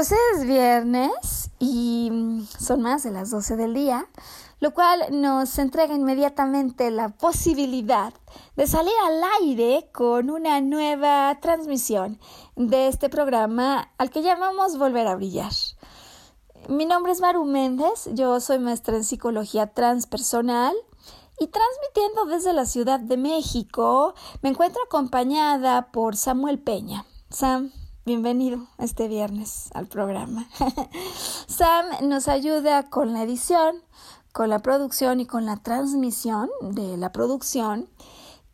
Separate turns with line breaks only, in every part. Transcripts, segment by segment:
Pues es viernes y son más de las 12 del día, lo cual nos entrega inmediatamente la posibilidad de salir al aire con una nueva transmisión de este programa al que llamamos Volver a Brillar. Mi nombre es Maru Méndez, yo soy maestra en psicología transpersonal y transmitiendo desde la Ciudad de México me encuentro acompañada por Samuel Peña. Sam, Bienvenido este viernes al programa. Sam nos ayuda con la edición, con la producción y con la transmisión de la producción.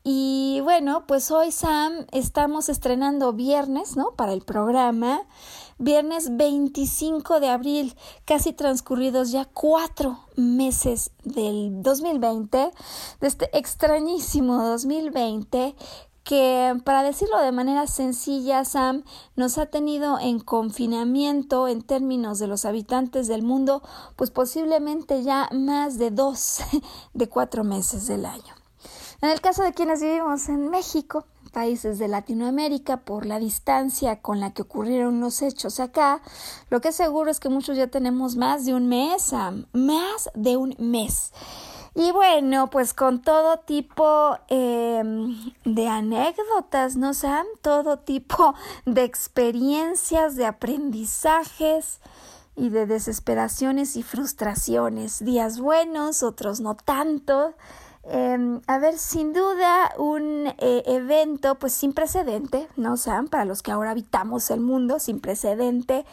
Y bueno, pues hoy Sam estamos estrenando viernes, ¿no? Para el programa. Viernes 25 de abril, casi transcurridos ya cuatro meses del 2020, de este extrañísimo 2020 que, para decirlo de manera sencilla, Sam nos ha tenido en confinamiento en términos de los habitantes del mundo, pues posiblemente ya más de dos de cuatro meses del año. En el caso de quienes vivimos en México, países de Latinoamérica, por la distancia con la que ocurrieron los hechos acá, lo que es seguro es que muchos ya tenemos más de un mes, Sam, más de un mes. Y bueno, pues con todo tipo em, de anécdotas, ¿no Sam? Todo tipo de experiencias, de aprendizajes y de desesperaciones y frustraciones. Días buenos, otros no tanto. Em, a ver, sin duda un eh, evento pues sin precedente, ¿no Sam? Para los que ahora habitamos el mundo, sin precedente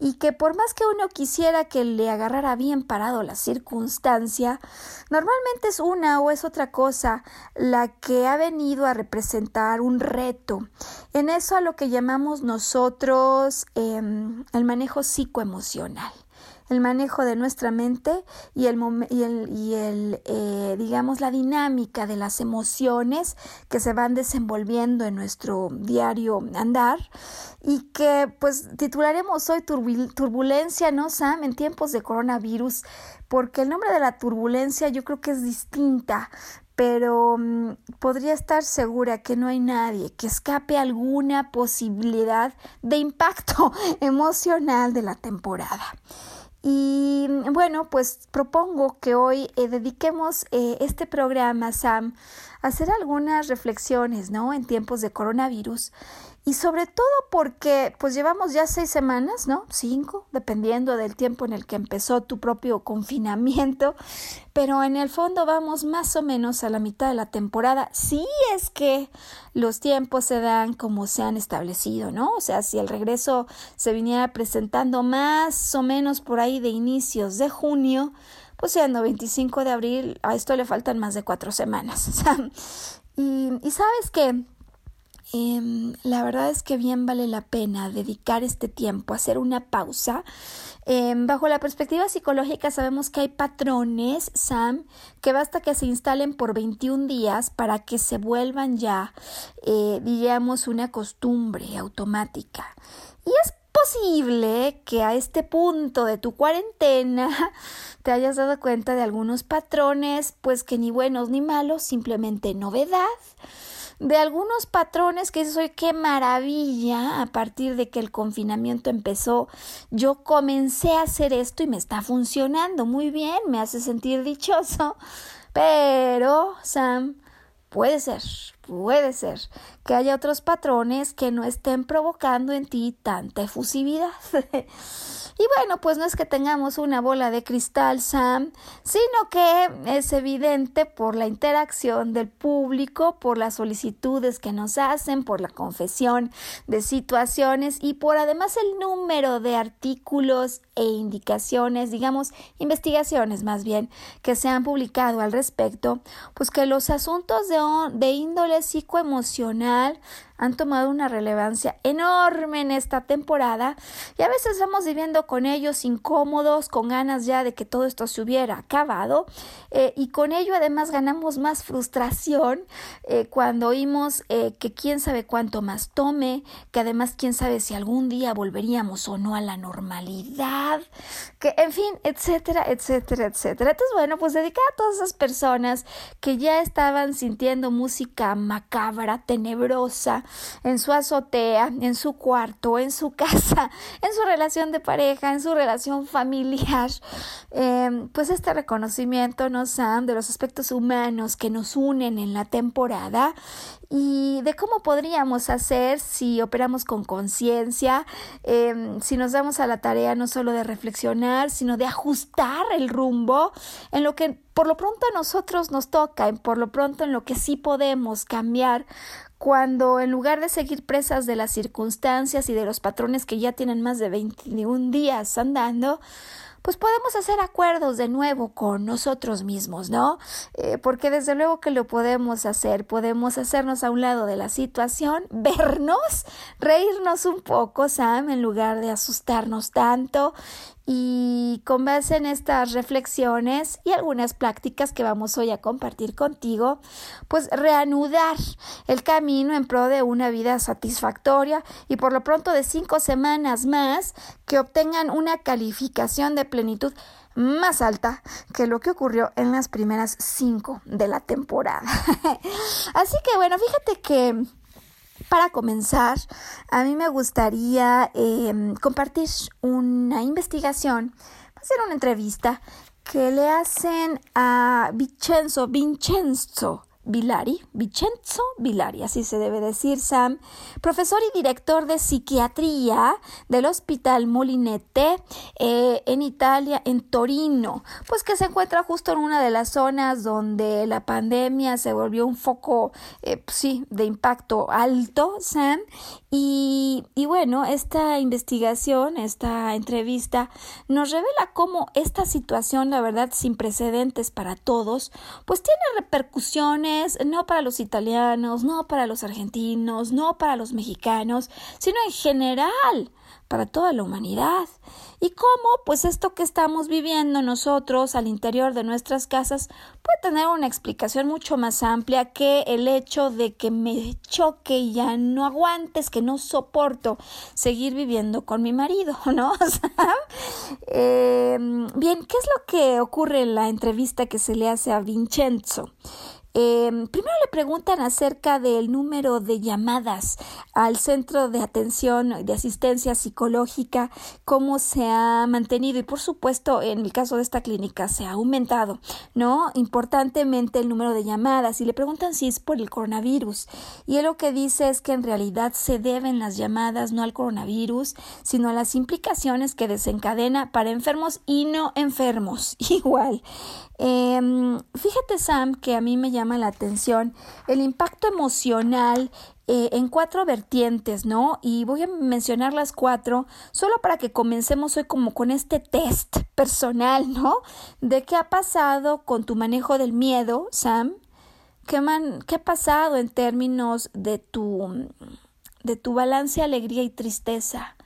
y que por más que uno quisiera que le agarrara bien parado la circunstancia, normalmente es una o es otra cosa la que ha venido a representar un reto. En eso a lo que llamamos nosotros em, el manejo psicoemocional el manejo de nuestra mente y el, y el, y el eh, digamos la dinámica de las emociones que se van desenvolviendo en nuestro diario andar y que pues titularemos hoy turbulencia, ¿no, Sam? En tiempos de coronavirus, porque el nombre de la turbulencia yo creo que es distinta, pero mm, podría estar segura que no hay nadie que escape alguna posibilidad de impacto emocional de la temporada. Y bueno, pues propongo que hoy eh, dediquemos eh, este programa, Sam, a hacer algunas reflexiones, ¿no? En tiempos de coronavirus y sobre todo porque pues llevamos ya seis semanas, ¿no? Cinco, dependiendo del tiempo en el que empezó tu propio confinamiento, pero en el fondo vamos más o menos a la mitad de la temporada, si es que los tiempos se dan como se han establecido, ¿no? O sea, si el regreso se viniera presentando más o menos por ahí de inicios de junio, pues siendo 25 de abril, a esto le faltan más de cuatro semanas. y, y sabes que Em, la verdad es que bien vale la pena dedicar este tiempo a hacer una pausa. Em, bajo la perspectiva psicológica sabemos que hay patrones, Sam, que basta que se instalen por 21 días para que se vuelvan ya, eh, digamos, una costumbre automática. Y es posible que a este punto de tu cuarentena te hayas dado cuenta de algunos patrones, pues que ni buenos ni malos, simplemente novedad de algunos patrones que dices, qué maravilla, a partir de que el confinamiento empezó, yo comencé a hacer esto y me está funcionando muy bien, me hace sentir dichoso, pero, Sam, puede ser, puede ser que haya otros patrones que no estén provocando en ti tanta efusividad. Y bueno, pues no es que tengamos una bola de cristal, Sam, sino que es evidente por la interacción del público, por las solicitudes que nos hacen, por la confesión de situaciones y por además el número de artículos e indicaciones, digamos, investigaciones más bien, que se han publicado al respecto, pues que los asuntos de, de índole psicoemocional han tomado una relevancia enorme en esta temporada y a veces vamos viviendo con ellos incómodos, con ganas ya de que todo esto se hubiera acabado eh, y con ello además ganamos más frustración eh, cuando oímos eh, que quién sabe cuánto más tome, que además quién sabe si algún día volveríamos o no a la normalidad, que en fin, etcétera, etcétera, etcétera. Entonces, bueno, pues dedicada a todas esas personas que ya estaban sintiendo música macabra, tenebrosa, en su azotea, en su cuarto, en su casa, en su relación de pareja, en su relación familiar. Em, pues este reconocimiento nos dan de los aspectos humanos que nos unen en la temporada y de cómo podríamos hacer si operamos con conciencia, em, si nos damos a la tarea no solo de reflexionar, sino de ajustar el rumbo en lo que por lo pronto a nosotros nos toca, por lo pronto en lo que sí podemos cambiar cuando en lugar de seguir presas de las circunstancias y de los patrones que ya tienen más de 21 días andando, pues podemos hacer acuerdos de nuevo con nosotros mismos, ¿no? Eh, porque desde luego que lo podemos hacer, podemos hacernos a un lado de la situación, vernos, reírnos un poco, Sam, en lugar de asustarnos tanto y con base en estas reflexiones y algunas prácticas que vamos hoy a compartir contigo, pues reanudar el camino en pro de una vida satisfactoria y por lo pronto de cinco semanas más que obtengan una calificación de plenitud más alta que lo que ocurrió en las primeras cinco de la temporada. Así que bueno, fíjate que para comenzar, a mí me gustaría em, compartir una investigación, ser una entrevista que le hacen a Vincenzo, Vincenzo Vilari, Vincenzo Vilari, así se debe decir, Sam, profesor y director de psiquiatría del Hospital Molinete eh, en Italia, en Torino, pues que se encuentra justo en una de las zonas donde la pandemia se volvió un foco, eh, sí, de impacto alto, Sam, y, y bueno, esta investigación, esta entrevista, nos revela cómo esta situación, la verdad, sin precedentes para todos, pues tiene repercusiones no para los italianos, no para los argentinos, no para los mexicanos, sino en general para toda la humanidad. ¿Y cómo? Pues esto que estamos viviendo nosotros al interior de nuestras casas puede tener una explicación mucho más amplia que el hecho de que me choque y ya no aguantes, que no soporto seguir viviendo con mi marido, ¿no? Em, bien, ¿qué es lo que ocurre en la entrevista que se le hace a Vincenzo? Em, primero le preguntan acerca del número de llamadas al centro de atención de asistencia psicológica, cómo se ha mantenido y por supuesto en el caso de esta clínica se ha aumentado, ¿no? Importantemente el número de llamadas y le preguntan si es por el coronavirus y él lo que dice es que en realidad se deben las llamadas no al coronavirus, sino a las implicaciones que desencadena para enfermos y no enfermos igual. Em, fíjate Sam que a mí me llama la atención el impacto emocional eh, en cuatro vertientes, ¿no? Y voy a mencionar las cuatro solo para que comencemos hoy como con este test personal, ¿no? De qué ha pasado con tu manejo del miedo, Sam. ¿Qué, qué ha pasado en términos de tu, de tu balance alegría y tristeza?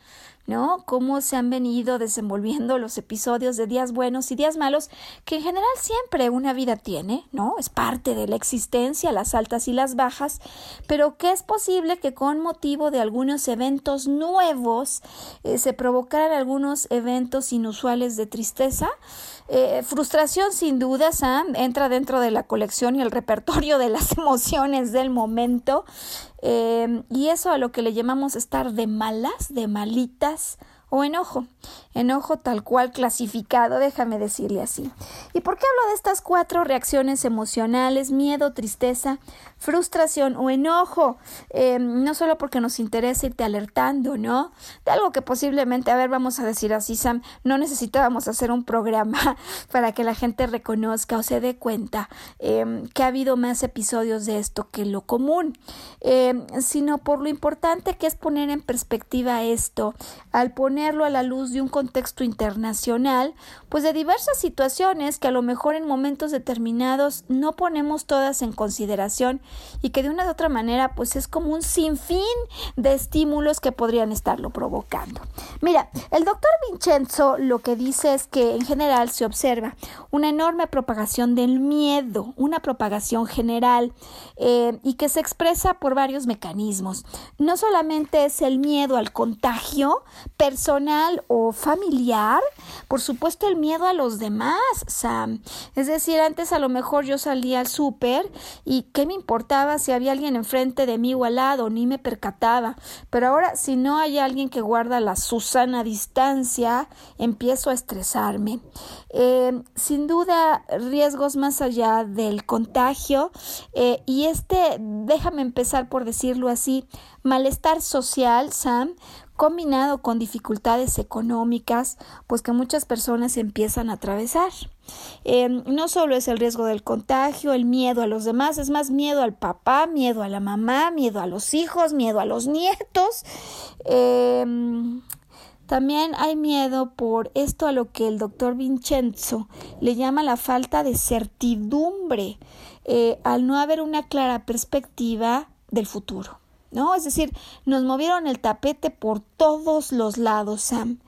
¿No? Cómo se han venido desenvolviendo los episodios de días buenos y días malos, que en general siempre una vida tiene, ¿no? Es parte de la existencia, las altas y las bajas, pero que es posible que con motivo de algunos eventos nuevos eh, se provocaran algunos eventos inusuales de tristeza. Eh, frustración sin duda, Sam, entra dentro de la colección y el repertorio de las emociones del momento. Eh, y eso a lo que le llamamos estar de malas, de malitas o enojo. Enojo tal cual clasificado, déjame decirle así. ¿Y por qué hablo de estas cuatro reacciones emocionales? Miedo, tristeza, frustración o enojo. Eh, no solo porque nos interesa irte alertando, ¿no? De algo que posiblemente, a ver, vamos a decir así, Sam, no necesitábamos hacer un programa para que la gente reconozca o se dé cuenta em, que ha habido más episodios de esto que lo común, em, sino por lo importante que es poner en perspectiva esto, al ponerlo a la luz de un contexto internacional, pues de diversas situaciones que a lo mejor en momentos determinados no ponemos todas en consideración y que de una u otra manera pues es como un sinfín de estímulos que podrían estarlo provocando. Mira, el doctor Vincenzo lo que dice es que en general se observa una enorme propagación del miedo, una propagación general eh, y que se expresa por varios mecanismos. No solamente es el miedo al contagio personal o familiar, por supuesto el miedo a los demás, Sam. Es decir, antes a lo mejor yo salía al súper y ¿qué me importa? si había alguien enfrente de mí o al lado, ni me percataba. Pero ahora, si no hay alguien que guarda la Susana distancia, empiezo a estresarme. Eh, sin duda, riesgos más allá del contagio. Eh, y este, déjame empezar por decirlo así, malestar social, Sam, combinado con dificultades económicas, pues que muchas personas empiezan a atravesar. Em, no solo es el riesgo del contagio, el miedo a los demás, es más miedo al papá, miedo a la mamá, miedo a los hijos, miedo a los nietos. Em, también hay miedo por esto a lo que el doctor Vincenzo le llama la falta de certidumbre, eh, al no haber una clara perspectiva del futuro. ¿No? Es decir, nos movieron el tapete por todos los lados, Sam.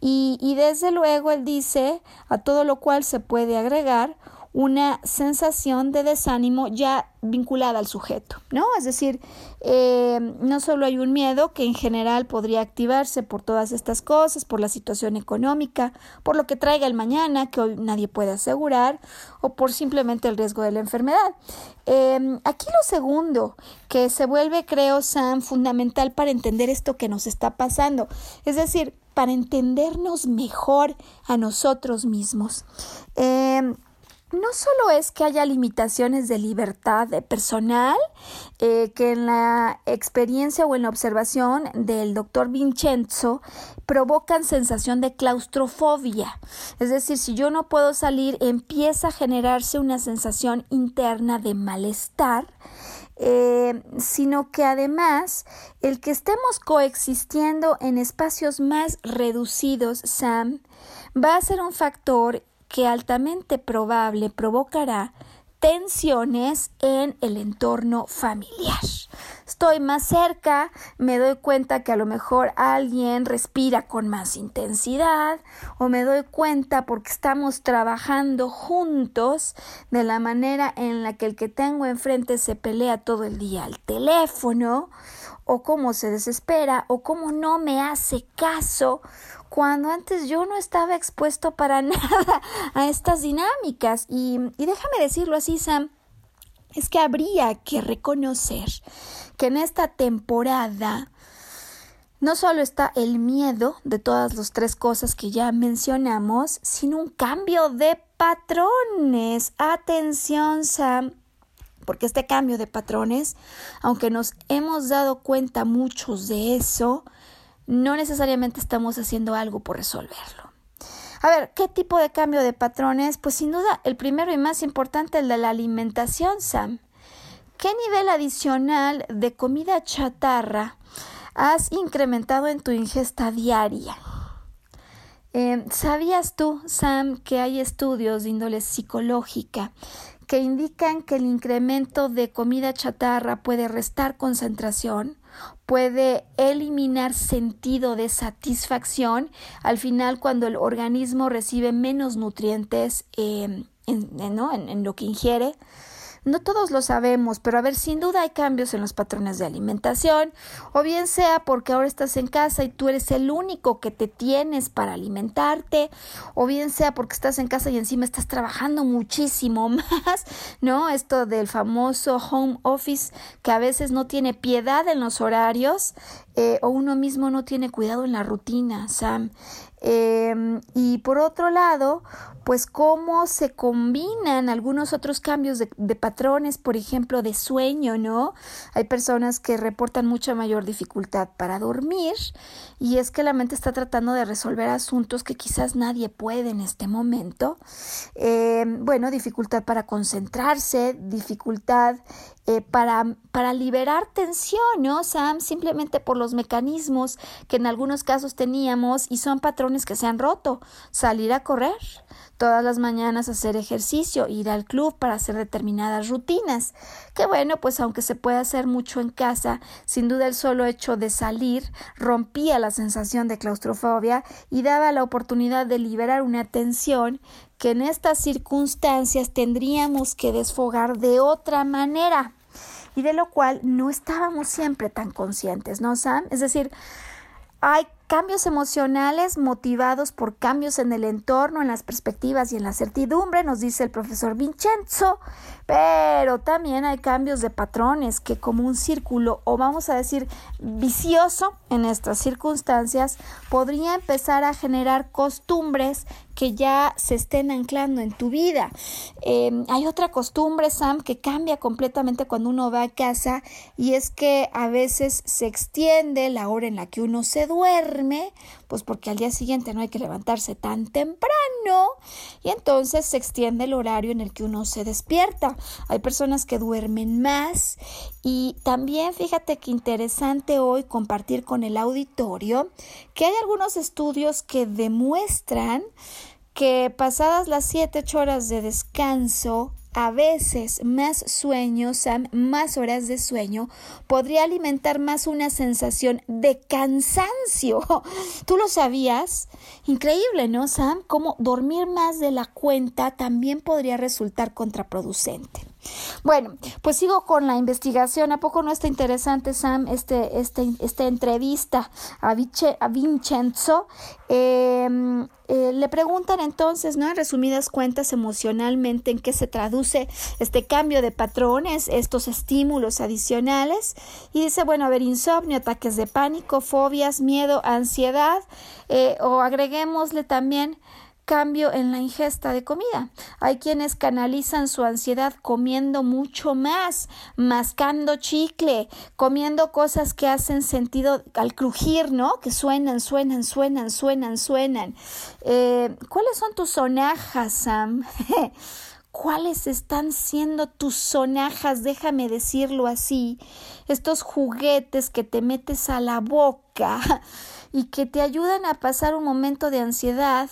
Y, y desde luego él dice, a todo lo cual se puede agregar una sensación de desánimo ya vinculada al sujeto, ¿no? Es decir, eh, no solo hay un miedo que en general podría activarse por todas estas cosas, por la situación económica, por lo que traiga el mañana, que hoy nadie puede asegurar, o por simplemente el riesgo de la enfermedad. Eh, aquí lo segundo, que se vuelve, creo, Sam, fundamental para entender esto que nos está pasando, es decir, para entendernos mejor a nosotros mismos. Eh, no solo es que haya limitaciones de libertad personal, eh, que en la experiencia o en la observación del doctor Vincenzo provocan sensación de claustrofobia. Es decir, si yo no puedo salir, empieza a generarse una sensación interna de malestar. Eh, sino que además el que estemos coexistiendo en espacios más reducidos, Sam, va a ser un factor que altamente probable provocará tensiones en el entorno familiar. Estoy más cerca, me doy cuenta que a lo mejor alguien respira con más intensidad o me doy cuenta porque estamos trabajando juntos de la manera en la que el que tengo enfrente se pelea todo el día al teléfono o cómo se desespera o cómo no me hace caso cuando antes yo no estaba expuesto para nada a estas dinámicas. Y, y déjame decirlo así, Sam, es que habría que reconocer que en esta temporada no solo está el miedo de todas las tres cosas que ya mencionamos, sino un cambio de patrones. Atención, Sam, porque este cambio de patrones, aunque nos hemos dado cuenta muchos de eso, no necesariamente estamos haciendo algo por resolverlo. A ver, ¿qué tipo de cambio de patrones? Pues sin duda el primero y más importante, el de la alimentación, Sam. ¿Qué nivel adicional de comida chatarra has incrementado en tu ingesta diaria? Eh, ¿Sabías tú, Sam, que hay estudios de índole psicológica que indican que el incremento de comida chatarra puede restar concentración, puede eliminar sentido de satisfacción. Al final cuando el organismo recibe menos nutrientes eh, en lo que ingiere no todos lo sabemos, pero a ver, sin duda hay cambios en los patrones de alimentación, o bien sea porque ahora estás en casa y tú eres el único que te tienes para alimentarte, o bien sea porque estás en casa y encima estás trabajando muchísimo más, ¿no? Esto del famoso home office que a veces no tiene piedad en los horarios eh, o uno mismo no tiene cuidado en la rutina, Sam. Em, y por otro lado, pues cómo se combinan algunos otros cambios de, patrones, por ejemplo, de sueño, ¿no? Hay personas que reportan mucha mayor dificultad para dormir y es que la mente está tratando de resolver asuntos que quizás nadie puede en este momento. Em, bueno, dificultad para concentrarse, dificultad eh, para, para liberar tensión, ¿no, Sam? Simplemente por los mecanismos que en algunos casos teníamos y son patrones que se han roto. Salir a correr todas las mañanas, hacer ejercicio, ir al club para hacer determinadas rutinas. Que bueno, pues aunque se puede hacer mucho en casa, sin duda el solo hecho de salir rompía la sensación de claustrofobia y daba la oportunidad de liberar una tensión que en estas circunstancias tendríamos que desfogar de otra manera y de lo cual no estábamos siempre tan conscientes, ¿no, Sam? Es decir, hay cambios emocionales motivados por cambios en el entorno, en las perspectivas y en la certidumbre, nos dice el profesor Vincenzo, pero también hay cambios de patrones que como un círculo o vamos a decir vicioso en estas circunstancias podría empezar a generar costumbres que ya se estén anclando en tu vida. Em, hay otra costumbre, Sam, que cambia completamente cuando uno va a casa y es que a veces se extiende la hora en la que uno se duerme, pues porque al día siguiente no hay que levantarse tan temprano y entonces se extiende el horario en el que uno se despierta. Hay personas que duermen más y también fíjate que interesante hoy compartir con el auditorio que hay algunos estudios que demuestran que pasadas las 7 8 horas de descanso, a veces más sueño, Sam, más horas de sueño, podría alimentar más una sensación de cansancio. ¿Tú lo sabías? Increíble, ¿no, Sam? Cómo dormir más de la cuenta también podría resultar contraproducente. Bueno, pues sigo con la investigación. ¿A poco no está interesante, Sam, este, este, esta entrevista a, a Vincenzo? Em, eh, le preguntan entonces, ¿no? En resumidas cuentas, emocionalmente, en qué se traduce este cambio de patrones, estos estímulos adicionales. Y dice, bueno, a ver, insomnio, ataques de pánico, fobias, miedo, ansiedad, eh, o agreguémosle también cambio en la ingesta de comida. Hay quienes canalizan su ansiedad comiendo mucho más, mascando chicle, comiendo cosas que hacen sentido al crujir, ¿no? Que suenan, suenan, suenan, suenan, suenan. Eh, ¿Cuáles son tus sonajas, Sam? ¿Cuáles están siendo tus sonajas? Déjame decirlo así. Estos juguetes que te metes a la boca y que te ayudan a pasar un momento de ansiedad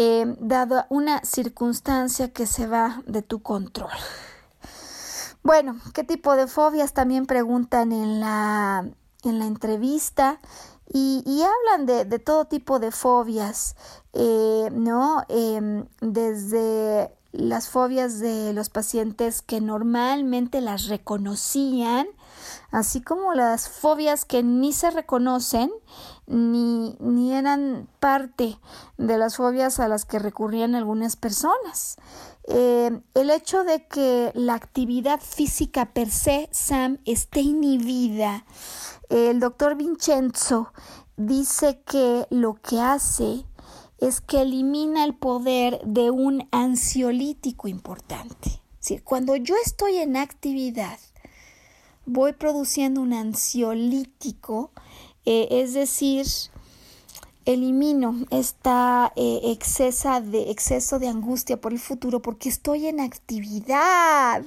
eh, dado una circunstancia que se va de tu control. Bueno, ¿qué tipo de fobias? También preguntan en la, en la entrevista y, hablan de, de, todo tipo de fobias, eh, ¿no? Em, desde las fobias de los pacientes que normalmente las reconocían, así como las fobias que ni se reconocen ni, ni eran parte de las fobias a las que recurrían algunas personas. Eh, el hecho de que la actividad física per se, Sam, esté inhibida, el doctor Vincenzo dice que lo que hace es que elimina el poder de un ansiolítico importante. cuando yo estoy en actividad, voy produciendo un ansiolítico, eh, es decir, elimino esta eh, excesa de, exceso de angustia por el futuro porque estoy en actividad.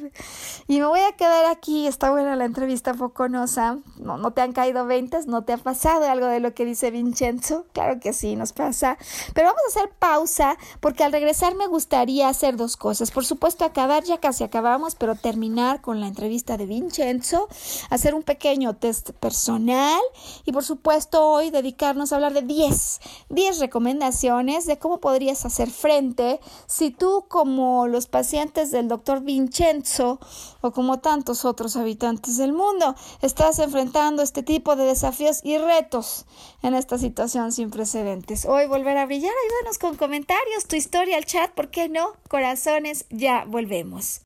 Y me voy a quedar aquí. Está buena la entrevista foconosa. No, no te han caído ventas, no te ha pasado algo de lo que dice Vincenzo. Claro que sí, nos pasa. Pero vamos a hacer pausa porque al regresar me gustaría hacer dos cosas. Por supuesto, acabar, ya casi acabamos, pero terminar con la entrevista de Vincenzo, hacer un pequeño test personal y por supuesto hoy dedicarnos a hablar de 10 10, recomendaciones de cómo podrías hacer frente si tú como los pacientes del doctor Vincenzo o como tantos otros habitantes del mundo estás enfrentando este tipo de desafíos y retos en esta situación sin precedentes. Hoy volver a brillar, ayúdanos con comentarios, tu historia al chat, ¿por qué no? Corazones, ya volvemos.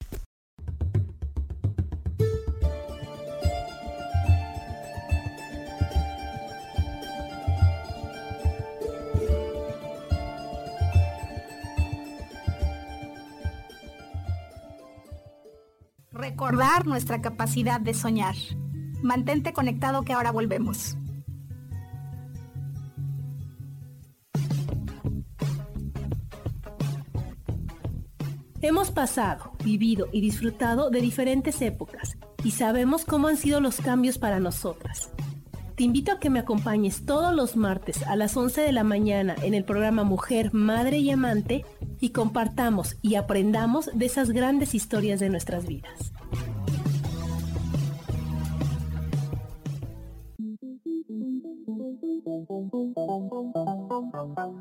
Recordar nuestra capacidad de soñar. Mantente conectado que ahora volvemos.
Hemos pasado, vivido y disfrutado de diferentes épocas y sabemos cómo han sido los cambios para nosotras. Te invito a que me acompañes todos los martes a las 11 de la mañana en el programa Mujer, Madre y Amante y compartamos y aprendamos de esas grandes historias de nuestras vidas.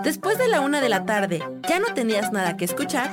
Después de la una de la tarde, ¿ya no tenías nada que escuchar?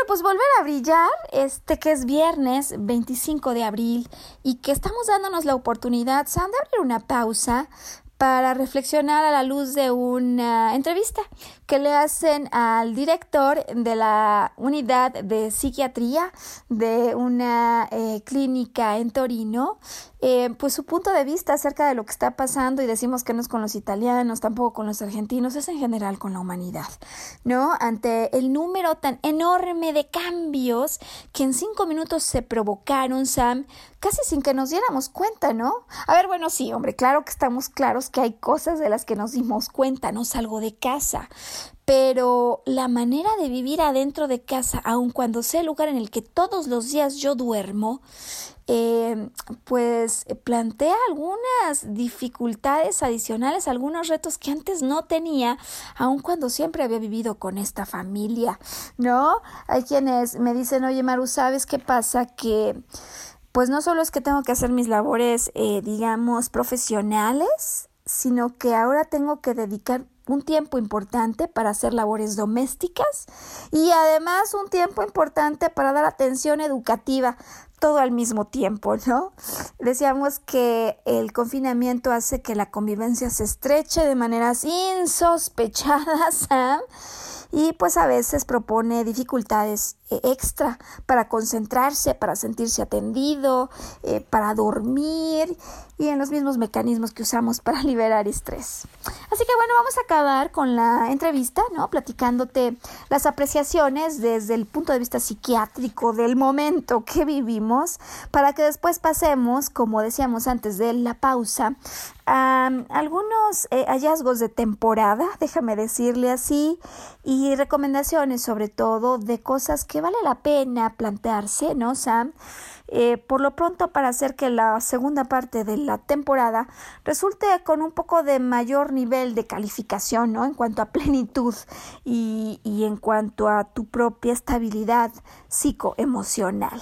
Bueno, pues volver a brillar, este que es viernes 25 de abril y que estamos dándonos la oportunidad, Sam, de abrir una pausa para reflexionar a la luz de una entrevista que le hacen al director de la unidad de psiquiatría de una eh, clínica en Torino, eh, pues su punto de vista acerca de lo que está pasando y decimos que no es con los italianos, tampoco con los argentinos, es en general con la humanidad, ¿no? Ante el número tan enorme de cambios que en cinco minutos se provocaron, Sam, casi sin que nos diéramos cuenta, ¿no? A ver, bueno, sí, hombre, claro que estamos claros que hay cosas de las que nos dimos cuenta, no salgo de casa, pero la manera de vivir adentro de casa, aun cuando sea el lugar en el que todos los días yo duermo, eh, pues plantea algunas dificultades adicionales, algunos retos que antes no tenía, aun cuando siempre había vivido con esta familia, ¿no? Hay quienes me dicen, oye Maru, ¿sabes qué pasa? Que pues no solo es que tengo que hacer mis labores, eh, digamos, profesionales, sino que ahora tengo que dedicar un tiempo importante para hacer labores domésticas y además un tiempo importante para dar atención educativa, todo al mismo tiempo, ¿no? Decíamos que el confinamiento hace que la convivencia se estreche de maneras insospechadas, y pues a veces propone dificultades extra para concentrarse, para sentirse atendido, eh, para dormir y en los mismos mecanismos que usamos para liberar estrés. Así que bueno, vamos a acabar con la entrevista, ¿no? Platicándote las apreciaciones desde el punto de vista psiquiátrico del momento que vivimos, para que después pasemos, como decíamos antes de la pausa, a algunos eh, hallazgos de temporada, déjame decirle así, y recomendaciones sobre todo de cosas que vale la pena plantearse, ¿no, Sam? Eh, por lo pronto para hacer que la segunda parte de la temporada resulte con un poco de mayor nivel de calificación, ¿no? En cuanto a plenitud y, y en cuanto a tu propia estabilidad psicoemocional.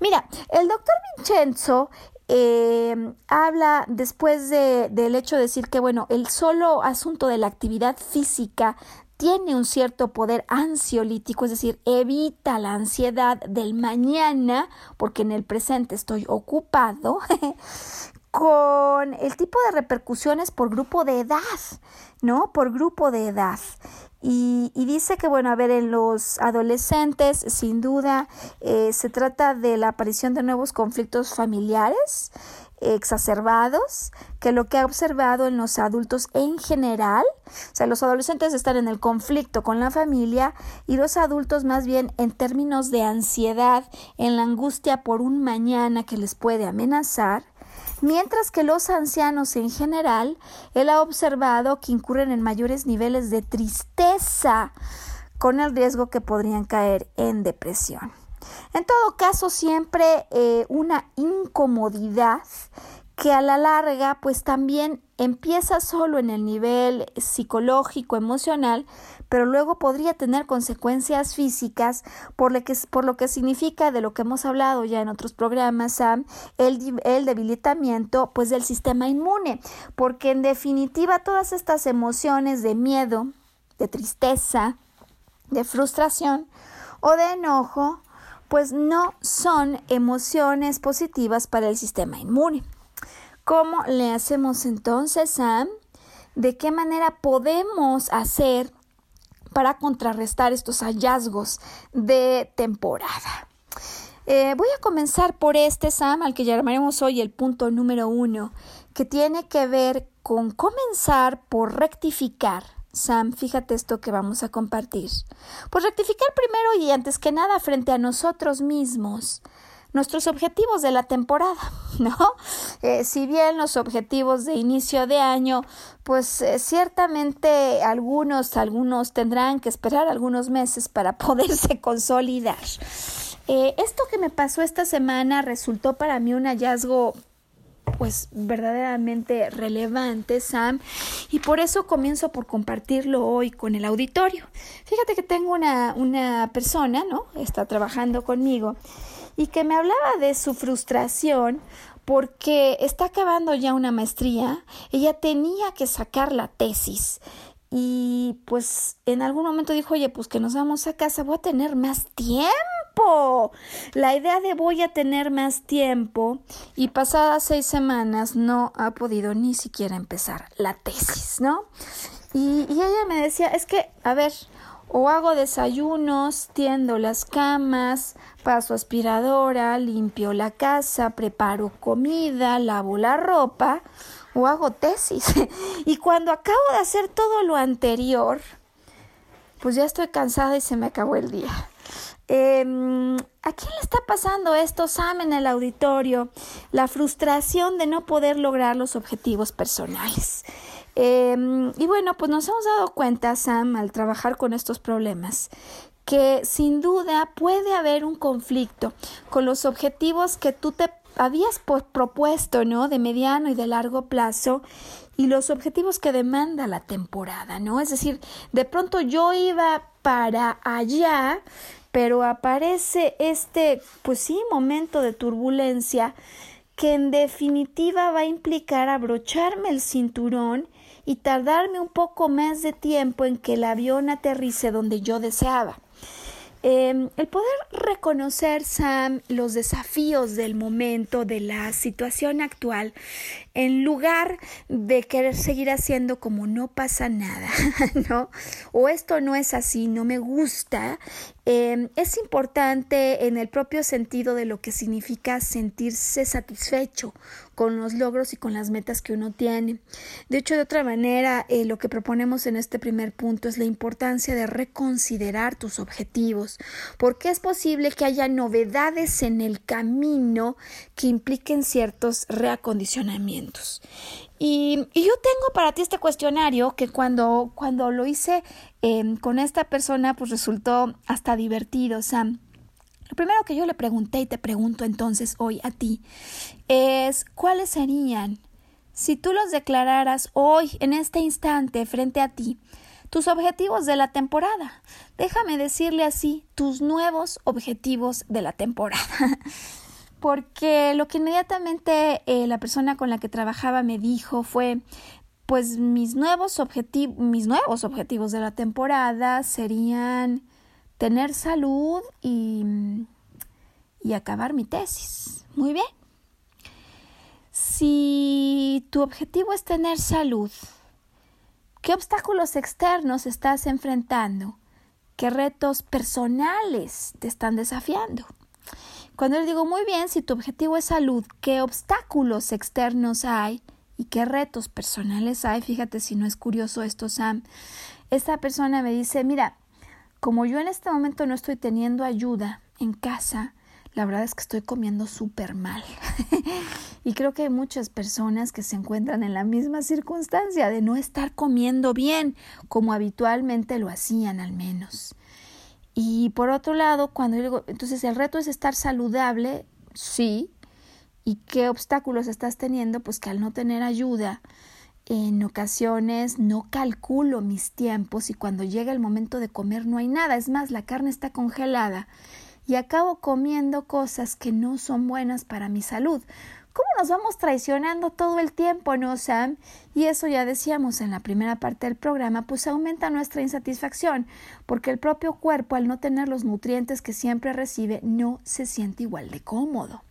Mira, el doctor Vincenzo eh, habla después de, del hecho de decir que, bueno, el solo asunto de la actividad física tiene un cierto poder ansiolítico, es decir, evita la ansiedad del mañana, porque en el presente estoy ocupado, con el tipo de repercusiones por grupo de edad, ¿no? Por grupo de edad. Y, dice que, bueno, a ver, en los adolescentes, sin duda, eh, se trata de la aparición de nuevos conflictos familiares exacerbados que lo que ha observado en los adultos en general. O sea, los adolescentes están en el conflicto con la familia y los adultos más bien en términos de ansiedad, en la angustia por un mañana que les puede amenazar mientras que los ancianos en general, él ha observado que incurren en mayores niveles de tristeza con el riesgo que podrían caer en depresión. En todo caso, siempre eh, una incomodidad que a la larga pues también empieza solo en el nivel psicológico, emocional, pero luego podría tener consecuencias físicas por lo que, por lo que significa de lo que hemos hablado ya en otros programas, el, el debilitamiento pues del sistema inmune, porque en definitiva todas estas emociones de miedo, de tristeza, de frustración o de enojo, pues no son emociones positivas para el sistema inmune. ¿Cómo le hacemos entonces, Sam? ¿De qué manera podemos hacer para contrarrestar estos hallazgos de temporada? Eh, voy a comenzar por este, Sam, al que llamaremos hoy el punto número uno, que tiene que ver con comenzar por rectificar Sam, fíjate esto que vamos a compartir. Pues rectificar primero y antes que nada frente a nosotros mismos nuestros objetivos de la temporada, ¿no? Eh, si bien los objetivos de inicio de año, pues eh, ciertamente algunos, algunos tendrán que esperar algunos meses para poderse consolidar. Eh, esto que me pasó esta semana resultó para mí un hallazgo pues verdaderamente relevante, Sam, y por eso comienzo por compartirlo hoy con el auditorio. Fíjate que tengo una, una persona, ¿no? Está trabajando conmigo y que me hablaba de su frustración porque está acabando ya una maestría, ella tenía que sacar la tesis y pues en algún momento dijo, oye, pues que nos vamos a casa, voy a tener más tiempo la idea de voy a tener más tiempo y pasadas seis semanas no ha podido ni siquiera empezar la tesis, ¿no? Y, y ella me decía, es que, a ver, o hago desayunos, tiendo las camas, paso aspiradora, limpio la casa, preparo comida, lavo la ropa o hago tesis. y cuando acabo de hacer todo lo anterior, pues ya estoy cansada y se me acabó el día. Em, ¿A quién le está pasando esto, Sam, en el auditorio? La frustración de no poder lograr los objetivos personales. Em, y bueno, pues nos hemos dado cuenta, Sam, al trabajar con estos problemas, que sin duda puede haber un conflicto con los objetivos que tú te habías propuesto, ¿no? De mediano y de largo plazo y los objetivos que demanda la temporada, ¿no? Es decir, de pronto yo iba para allá, pero aparece este, pues sí, momento de turbulencia que en definitiva va a implicar abrocharme el cinturón y tardarme un poco más de tiempo en que el avión aterrice donde yo deseaba. Em, el poder reconocer, Sam, los desafíos del momento, de la situación actual, en lugar de querer seguir haciendo como no pasa nada, ¿no? O esto no es así, no me gusta, em, es importante en el propio sentido de lo que significa sentirse satisfecho con los logros y con las metas que uno tiene. De hecho, de otra manera, eh, lo que proponemos en este primer punto es la importancia de reconsiderar tus objetivos, porque es posible que haya novedades en el camino que impliquen ciertos reacondicionamientos. Y, yo tengo para ti este cuestionario que cuando, cuando lo hice em, con esta persona, pues resultó hasta divertido, Sam. Lo primero que yo le pregunté y te pregunto entonces hoy a ti es cuáles serían, si tú los declararas hoy, en este instante, frente a ti, tus objetivos de la temporada. Déjame decirle así, tus nuevos objetivos de la temporada. Porque lo que inmediatamente eh, la persona con la que trabajaba me dijo fue, pues mis nuevos, mis nuevos objetivos de la temporada serían tener salud y, y acabar mi tesis. Muy bien. Si tu objetivo es tener salud, ¿qué obstáculos externos estás enfrentando? ¿Qué retos personales te están desafiando? Cuando le digo muy bien, si tu objetivo es salud, ¿qué obstáculos externos hay? ¿Y qué retos personales hay? Fíjate si no es curioso esto, Sam. Esta persona me dice, mira, como yo en este momento no estoy teniendo ayuda en casa, la verdad es que estoy comiendo súper mal. y creo que hay muchas personas que se encuentran en la misma circunstancia de no estar comiendo bien, como habitualmente lo hacían al menos. Y por otro lado, cuando yo digo, entonces el reto es estar saludable, sí. ¿Y qué obstáculos estás teniendo? Pues que al no tener ayuda, en ocasiones no calculo mis tiempos y cuando llega el momento de comer no hay nada. Es más, la carne está congelada y acabo comiendo cosas que no son buenas para mi salud. ¿Cómo nos vamos traicionando todo el tiempo, no, Sam? Y eso ya decíamos en la primera parte del programa, pues aumenta nuestra insatisfacción, porque el propio cuerpo, al no tener los nutrientes que siempre recibe, no se siente igual de cómodo.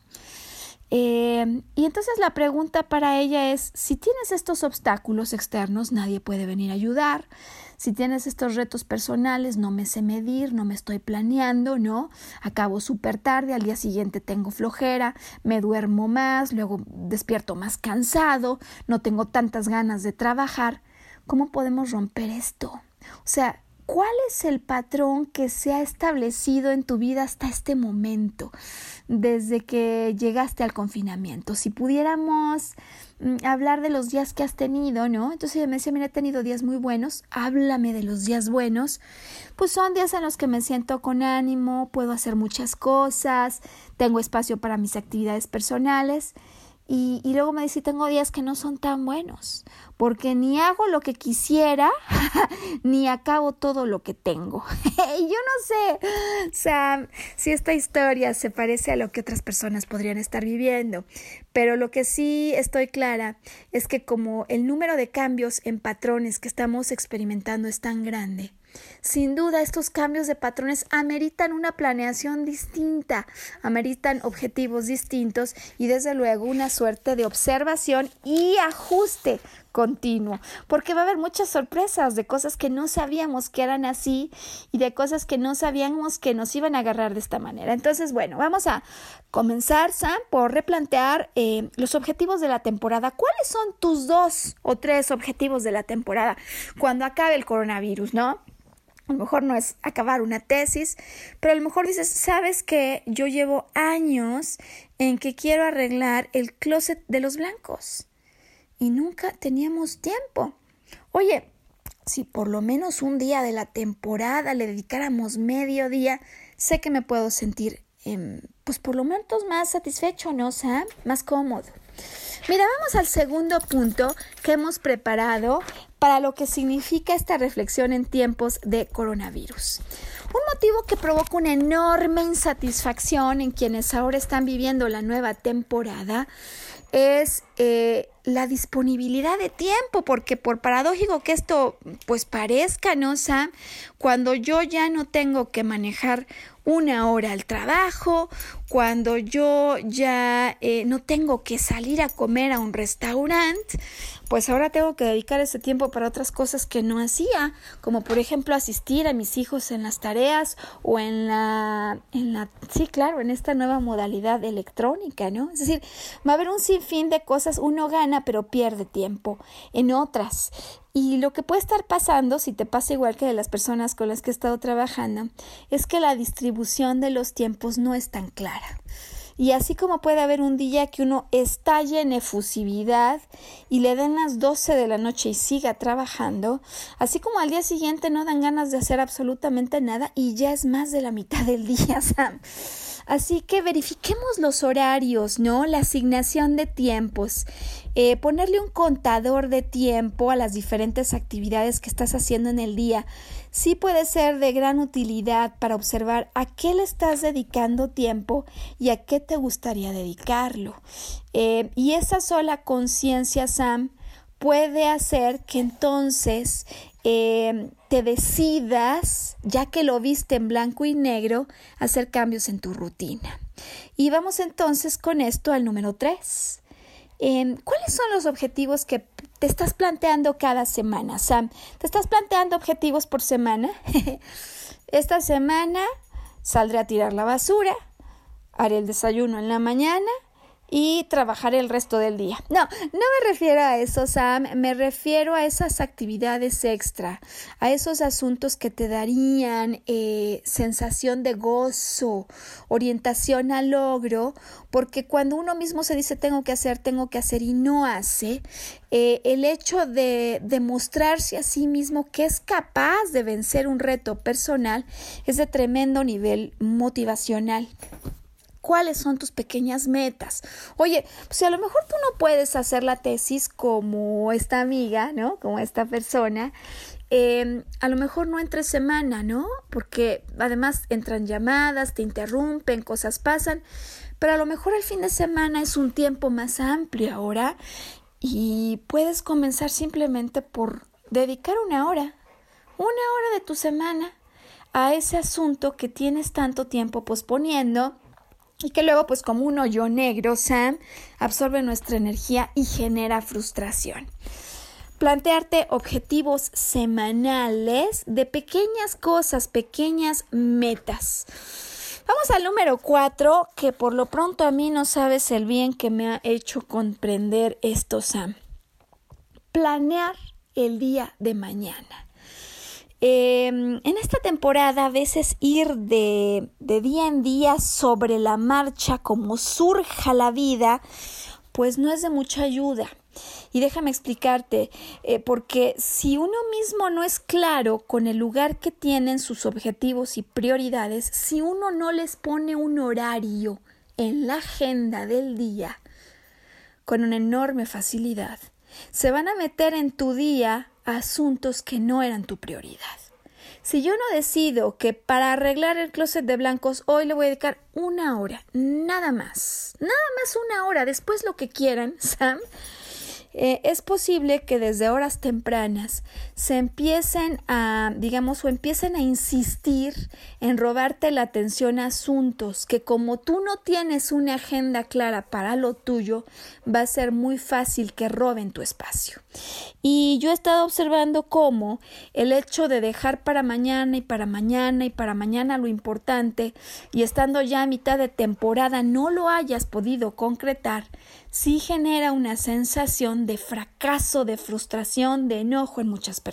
Eh, y entonces la pregunta para ella es, si tienes estos obstáculos externos, nadie puede venir a ayudar. Si tienes estos retos personales, no me sé medir, no me estoy planeando, ¿no? Acabo súper tarde, al día siguiente tengo flojera, me duermo más, luego despierto más cansado, no tengo tantas ganas de trabajar. ¿Cómo podemos romper esto? O sea, ¿Cuál es el patrón que se ha establecido en tu vida hasta este momento, desde que llegaste al confinamiento? Si pudiéramos mm, hablar de los días que has tenido, ¿no? Entonces ella me decía, mira, he tenido días muy buenos, háblame de los días buenos. Pues son días en los que me siento con ánimo, puedo hacer muchas cosas, tengo espacio para mis actividades personales. Y, y, luego me dice, tengo días que no son tan buenos, porque ni hago lo que quisiera, ni acabo todo lo que tengo. y yo no sé, Sam, si esta historia se parece a lo que otras personas podrían estar viviendo, pero lo que sí estoy clara es que como el número de cambios en patrones que estamos experimentando es tan grande, sin duda, estos cambios de patrones ameritan una planeación distinta, ameritan objetivos distintos y desde luego una suerte de observación y ajuste continuo, porque va a haber muchas sorpresas de cosas que no sabíamos que eran así y de cosas que no sabíamos que nos iban a agarrar de esta manera. Entonces, bueno, vamos a comenzar, Sam, por replantear eh, los objetivos de la temporada. ¿Cuáles son tus dos o tres objetivos de la temporada cuando acabe el coronavirus, no? A lo mejor no es acabar una tesis, pero a lo mejor dices, sabes que yo llevo años en que quiero arreglar el closet de los blancos y nunca teníamos tiempo. Oye, si por lo menos un día de la temporada le dedicáramos medio día, sé que me puedo sentir, em, pues por lo menos más satisfecho, ¿no? O más cómodo. Mira, vamos al segundo punto que hemos preparado para lo que significa esta reflexión en tiempos de coronavirus. Un motivo que provoca una enorme insatisfacción en quienes ahora están viviendo la nueva temporada es eh, la disponibilidad de tiempo, porque por paradójico que esto pues parezca, ¿no, Sam? Cuando yo ya no tengo que manejar una hora al trabajo, cuando yo ya eh, no tengo que salir a comer a un restaurante, pues ahora tengo que dedicar ese tiempo para otras cosas que no hacía, como por ejemplo asistir a mis hijos en las tareas o en la, en la, sí, claro, en esta nueva modalidad electrónica, ¿no? Es decir, va a haber un sinfín de cosas, uno gana pero pierde tiempo en otras. Y lo que puede estar pasando, si te pasa igual que de las personas con las que he estado trabajando, es que la distribución de los tiempos no es tan clara. Y así como puede haber un día que uno estalle en efusividad y le den las 12 de la noche y siga trabajando, así como al día siguiente no dan ganas de hacer absolutamente nada y ya es más de la mitad del día, Sam. Así que verifiquemos los horarios, ¿no? La asignación de tiempos. Eh, ponerle un contador de tiempo a las diferentes actividades que estás haciendo en el día. Sí puede ser de gran utilidad para observar a qué le estás dedicando tiempo y a qué te gustaría dedicarlo. Eh, y esa sola conciencia, Sam, puede hacer que entonces eh, te decidas, ya que lo viste en blanco y negro, hacer cambios en tu rutina. Y vamos entonces con esto al número 3. Em, ¿Cuáles son los objetivos que estás planteando cada semana, Sam? ¿Te estás planteando objetivos por semana? Esta semana saldré a tirar la basura, haré el desayuno en la mañana, y trabajar el resto del día. No, no me refiero a eso, Sam, me refiero a esas actividades extra, a esos asuntos que te darían eh, sensación de gozo, orientación al logro, porque cuando uno mismo se dice tengo que hacer, tengo que hacer y no hace, eh, el hecho de demostrarse a sí mismo que es capaz de vencer un reto personal es de tremendo nivel motivacional cuáles son tus pequeñas metas. Oye, pues a lo mejor tú no puedes hacer la tesis como esta amiga, ¿no? Como esta persona, em, a lo mejor no entre semana, ¿no? Porque además entran llamadas, te interrumpen, cosas pasan, pero a lo mejor el fin de semana es un tiempo más amplio ahora y puedes comenzar simplemente por dedicar una hora, una hora de tu semana a ese asunto que tienes tanto tiempo posponiendo y que luego pues como un hoyo negro, Sam, absorbe nuestra energía y genera frustración. Plantearte objetivos semanales de pequeñas cosas, pequeñas metas. Vamos al número cuatro, que por lo pronto a mí no sabes el bien que me ha hecho comprender esto, Sam. Planear el día de mañana. Em, en esta temporada a veces ir de, día en día sobre la marcha como surja la vida, pues no es de mucha ayuda. Y déjame explicarte, eh, porque si uno mismo no es claro con el lugar que tienen sus objetivos y prioridades, si uno no les pone un horario en la agenda del día, con una enorme facilidad, se van a meter en tu día asuntos que no eran tu prioridad. Si yo no decido que para arreglar el closet de blancos hoy le voy a dedicar una hora, nada más, nada más una hora, después lo que quieran, Sam, eh, es posible que desde horas tempranas se empiecen a, digamos, o empiecen a insistir en robarte la atención a asuntos que como tú no tienes una agenda clara para lo tuyo, va a ser muy fácil que roben tu espacio. Y yo he estado observando cómo el hecho de dejar para mañana y para mañana y para mañana lo importante y estando ya a mitad de temporada no lo hayas podido concretar, sí genera una sensación de fracaso, de frustración, de enojo en muchas personas.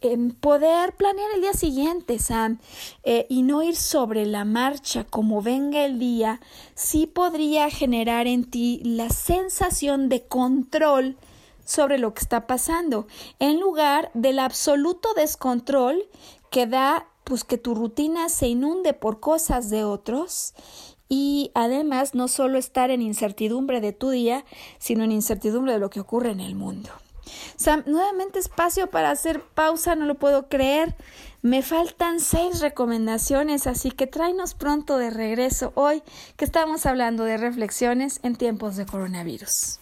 En poder planear el día siguiente, Sam, eh, y no ir sobre la marcha como venga el día, sí podría generar en ti la sensación de control sobre lo que está pasando, en lugar del absoluto descontrol que da pues que tu rutina se inunde por cosas de otros y además no solo estar en incertidumbre de tu día, sino en incertidumbre de lo que ocurre en el mundo. Nuevamente espacio para hacer pausa, no lo puedo creer. Me faltan seis recomendaciones, así que tráenos pronto de regreso hoy que estamos hablando de reflexiones en tiempos de coronavirus.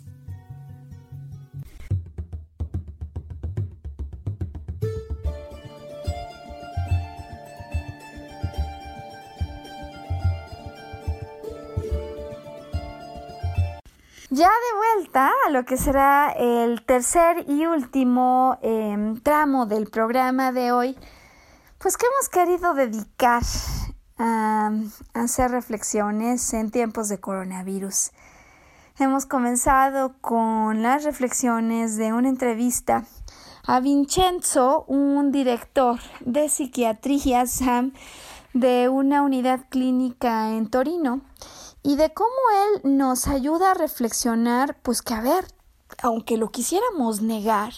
Ya de vuelta a lo que será el tercer y último em, tramo del programa de hoy, pues que hemos querido dedicar a, hacer reflexiones en tiempos de coronavirus. Hemos comenzado con las reflexiones de una entrevista a Vincenzo, un director de psiquiatría SAM de una unidad clínica en Torino y de cómo él nos ayuda a reflexionar, pues que a ver, aunque lo quisiéramos negar,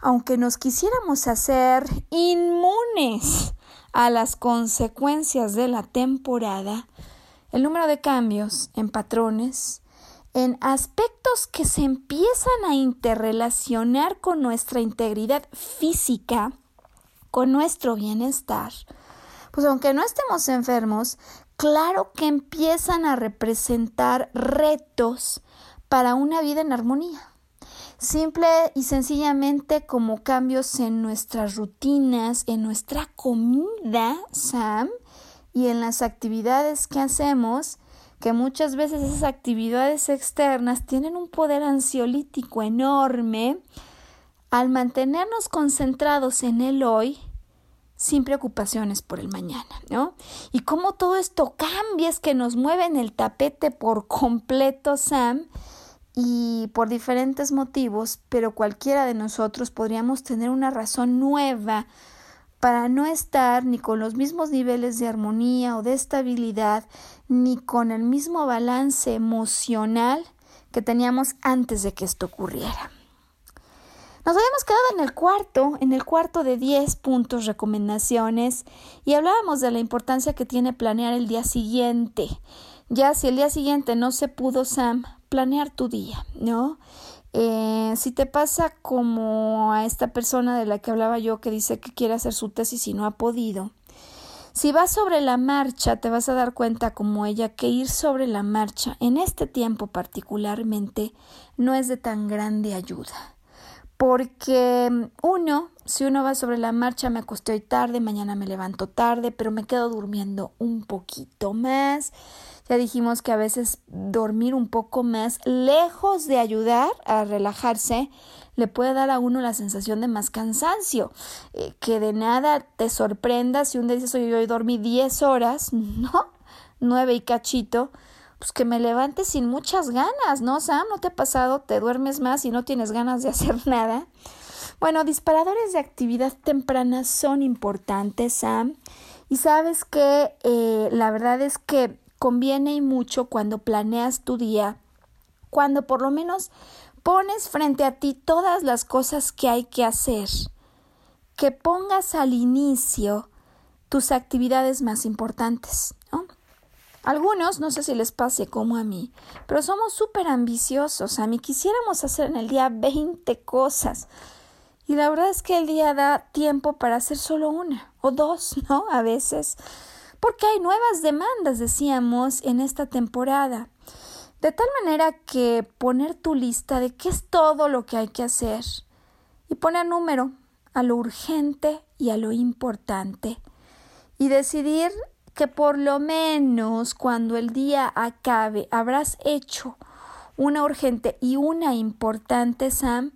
aunque nos quisiéramos hacer inmunes a las consecuencias de la temporada, el número de cambios en patrones, en aspectos que se empiezan a interrelacionar con nuestra integridad física, con nuestro bienestar, pues aunque no estemos enfermos, claro que empiezan a representar retos para una vida en armonía. Simple y sencillamente como cambios en nuestras rutinas, en nuestra comida, Sam, y en las actividades que hacemos, que muchas veces esas actividades externas tienen un poder ansiolítico enorme, al mantenernos concentrados en el hoy, sin preocupaciones por el mañana, ¿no? Y cómo todo esto cambia, es que nos mueven el tapete por completo, Sam, y por diferentes motivos, pero cualquiera de nosotros podríamos tener una razón nueva para no estar ni con los mismos niveles de armonía o de estabilidad, ni con el mismo balance emocional que teníamos antes de que esto ocurriera. Nos habíamos quedado en el cuarto, en el cuarto de 10 puntos recomendaciones y hablábamos de la importancia que tiene planear el día siguiente. Ya si el día siguiente no se pudo, Sam, planear tu día, ¿no? Eh, si te pasa como a esta persona de la que hablaba yo que dice que quiere hacer su tesis y no ha podido, si vas sobre la marcha, te vas a dar cuenta como ella que ir sobre la marcha en este tiempo particularmente no es de tan grande ayuda porque mm, uno, si uno va sobre la marcha, me acosté hoy tarde, mañana me levanto tarde, pero me quedo durmiendo un poquito más. Ya dijimos que a veces dormir un poco más, lejos de ayudar a relajarse, le puede dar a uno la sensación de más cansancio. Eh, que de nada te sorprenda si un día dices, hoy, hoy dormí 10 horas, ¿no? 9 y cachito pues que me levante sin muchas ganas, ¿no, Sam? ¿No te ha pasado? Te duermes más y no tienes ganas de hacer nada. Bueno, disparadores de actividad temprana son importantes, Sam. Y sabes que eh, la verdad es que conviene y mucho cuando planeas tu día, cuando por lo menos pones frente a ti todas las cosas que hay que hacer, que pongas al inicio tus actividades más importantes. ¿No? Algunos, no sé si les pase como a mí, pero somos súper ambiciosos. A mí quisiéramos hacer en el día 20 cosas. Y la verdad es que el día da tiempo para hacer solo una o dos, ¿no? A veces. Porque hay nuevas demandas, decíamos, en esta temporada. De tal manera que poner tu lista de qué es todo lo que hay que hacer y poner número a lo urgente y a lo importante y decidir que por lo menos cuando el día acabe habrás hecho una urgente y una importante, Sam,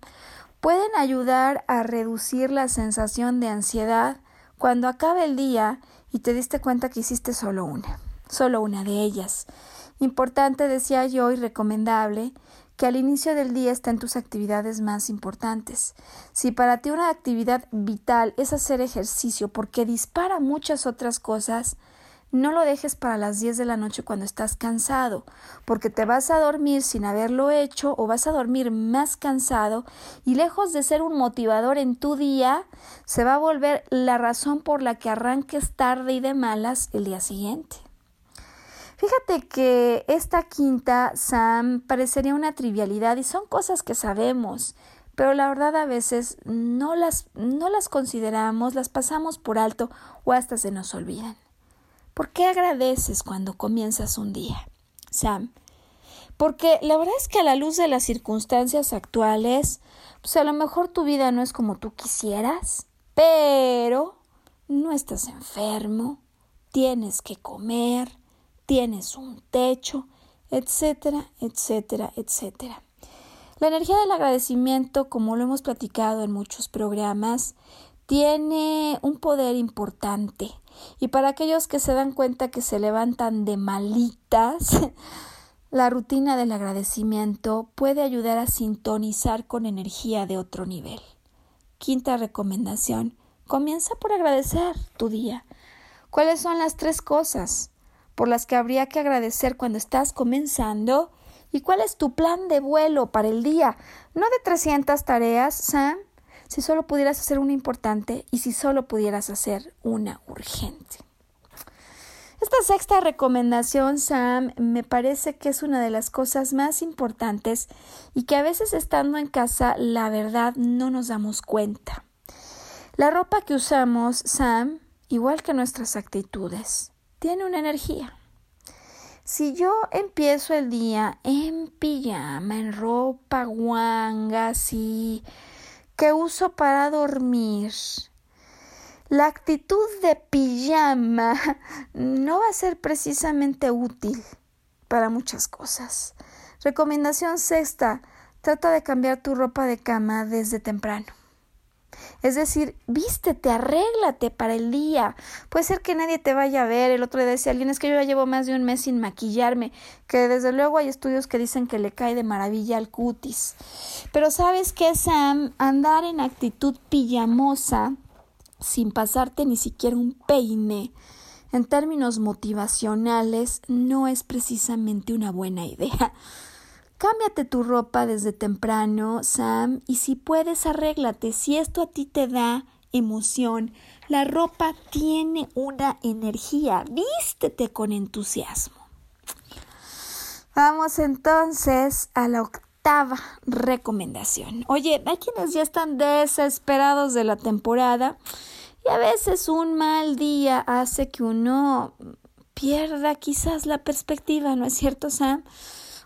pueden ayudar a reducir la sensación de ansiedad cuando acabe el día y te diste cuenta que hiciste solo una, solo una de ellas. Importante, decía yo, y recomendable, que al inicio del día estén tus actividades más importantes. Si para ti una actividad vital es hacer ejercicio porque dispara muchas otras cosas, no lo dejes para las 10 de la noche cuando estás cansado, porque te vas a dormir sin haberlo hecho o vas a dormir más cansado y lejos de ser un motivador en tu día, se va a volver la razón por la que arranques tarde y de malas el día siguiente. Fíjate que esta quinta, Sam, parecería una trivialidad y son cosas que sabemos, pero la verdad a veces no las, no las consideramos, las pasamos por alto o hasta se nos olvidan. ¿Por qué agradeces cuando comienzas un día, Sam? Porque la verdad es que a la luz de las circunstancias actuales, pues a lo mejor tu vida no es como tú quisieras, pero no estás enfermo, tienes que comer, tienes un techo, etcétera, etcétera, etcétera. La energía del agradecimiento, como lo hemos platicado en muchos programas, tiene un poder importante. Y para aquellos que se dan cuenta que se levantan de malitas, la rutina del agradecimiento puede ayudar a sintonizar con energía de otro nivel. Quinta recomendación. Comienza por agradecer tu día. ¿Cuáles son las tres cosas por las que habría que agradecer cuando estás comenzando? ¿Y cuál es tu plan de vuelo para el día? No de 300 tareas, Sam, si solo pudieras hacer una importante y si solo pudieras hacer una urgente. Esta sexta recomendación, Sam, me parece que es una de las cosas más importantes y que a veces estando en casa, la verdad, no nos damos cuenta. La ropa que usamos, Sam, igual que nuestras actitudes, tiene una energía. Si yo empiezo el día en pijama, en ropa guanga, así, que uso para dormir. La actitud de pijama no va a ser precisamente útil para muchas cosas. Recomendación sexta, trata de cambiar tu ropa de cama desde temprano. Es decir, vístete, arréglate para el día. Puede ser que nadie te vaya a ver. El otro día decía alguien, es que yo ya llevo más de un mes sin maquillarme, que desde luego hay estudios que dicen que le cae de maravilla al cutis. Pero sabes qué, Sam, andar en actitud pijamosa, sin pasarte ni siquiera un peine, en términos motivacionales, no es precisamente una buena idea. Cámbiate tu ropa desde temprano, Sam, y si puedes, arréglate. Si esto a ti te da emoción, la ropa tiene una energía. Vístete con entusiasmo. Vamos entonces a la octava recomendación. Oye, hay quienes ya están desesperados de la temporada y a veces un mal día hace que uno pierda quizás la perspectiva, ¿no es cierto, Sam?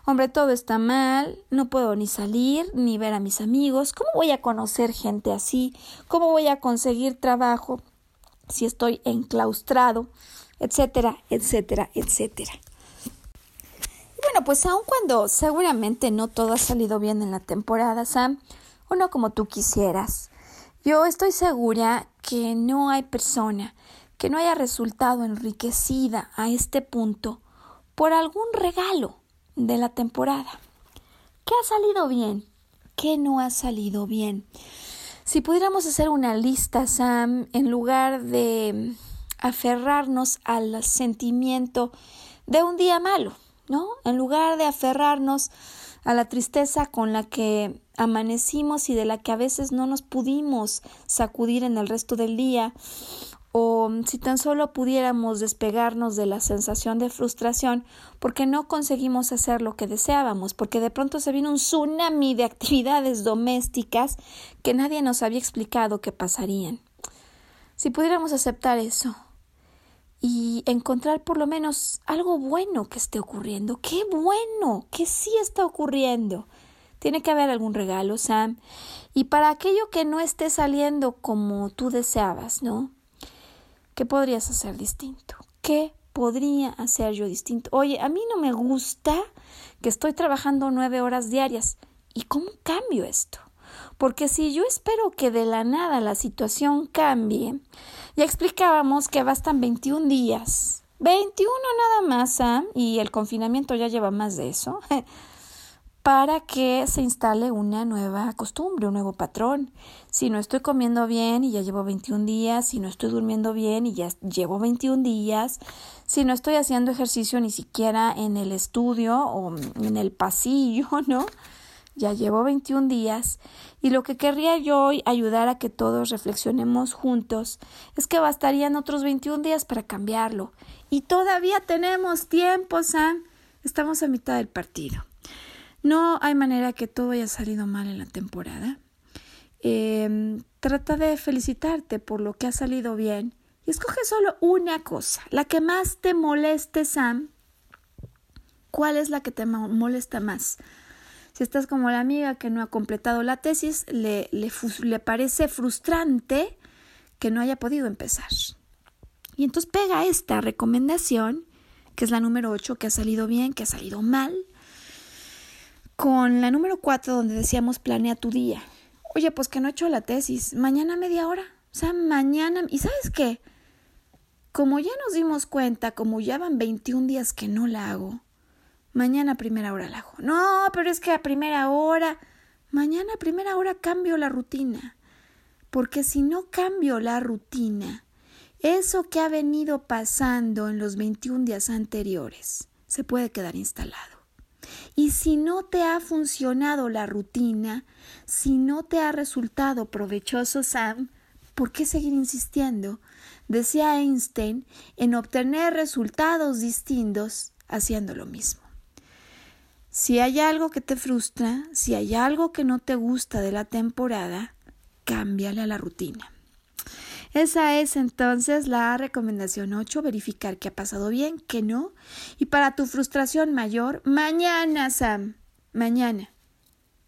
Hombre, todo está mal, no puedo ni salir, ni ver a mis amigos. ¿Cómo voy a conocer gente así? ¿Cómo voy a conseguir trabajo si estoy enclaustrado? Etcétera, etcétera, etcétera. bueno, pues aun cuando seguramente no todo ha salido bien en la temporada, Sam, o no como tú quisieras, yo estoy segura que no hay persona que no haya resultado enriquecida a este punto por algún regalo de la temporada. ¿Qué ha salido bien? ¿Qué no ha salido bien? Si pudiéramos hacer una lista, Sam, en lugar de aferrarnos al sentimiento de un día malo, ¿no? En lugar de aferrarnos a la tristeza con la que amanecimos y de la que a veces no nos pudimos sacudir en el resto del día, o si tan solo pudiéramos despegarnos de la sensación de frustración porque no conseguimos hacer lo que deseábamos, porque de pronto se vino un tsunami de actividades domésticas que nadie nos había explicado que pasarían. Si pudiéramos aceptar eso y encontrar por lo menos algo bueno que esté ocurriendo, qué bueno, que sí está ocurriendo. Tiene que haber algún regalo, Sam. Y para aquello que no esté saliendo como tú deseabas, ¿no? ¿Qué podrías hacer distinto? ¿Qué podría hacer yo distinto? Oye, a mí no me gusta que estoy trabajando nueve horas diarias. ¿Y cómo cambio esto? Porque si yo espero que de la nada la situación cambie, ya explicábamos que bastan 21 días. 21 nada más, Sam, y el confinamiento ya lleva más de eso. para que se instale una nueva costumbre, un nuevo patrón. Si no estoy comiendo bien y ya llevo 21 días, si no estoy durmiendo bien y ya llevo 21 días, si no estoy haciendo ejercicio ni siquiera en el estudio o en el pasillo, ¿no? Ya llevo 21 días y lo que querría yo hoy ayudar a que todos reflexionemos juntos es que bastarían otros 21 días para cambiarlo. Y todavía tenemos tiempo, Sam. Estamos a mitad del partido. No hay manera que todo haya salido mal en la temporada. Em, trata de felicitarte por lo que ha salido bien y escoge solo una cosa, la que más te moleste, Sam. ¿Cuál es la que te molesta más? Si estás como la amiga que no ha completado la tesis, le, le, le parece frustrante que no haya podido empezar. Y entonces pega esta recomendación, que es la número 8, que ha salido bien, que ha salido mal, con la número cuatro donde decíamos planea tu día. Oye, pues que no he hecho la tesis. Mañana media hora. O sea, mañana. ¿Y sabes qué? Como ya nos dimos cuenta, como ya van 21 días que no la hago, mañana a primera hora la hago. No, pero es que a primera hora. Mañana a primera hora cambio la rutina. Porque si no cambio la rutina, eso que ha venido pasando en los 21 días anteriores se puede quedar instalado. Y si no te ha funcionado la rutina, si no te ha resultado provechoso, Sam, ¿por qué seguir insistiendo? Decía Einstein en obtener resultados distintos haciendo lo mismo. Si hay algo que te frustra, si hay algo que no te gusta de la temporada, cámbiale a la rutina. Esa es entonces la recomendación 8, verificar que ha pasado bien, que no. Y para tu frustración mayor, mañana, Sam, mañana,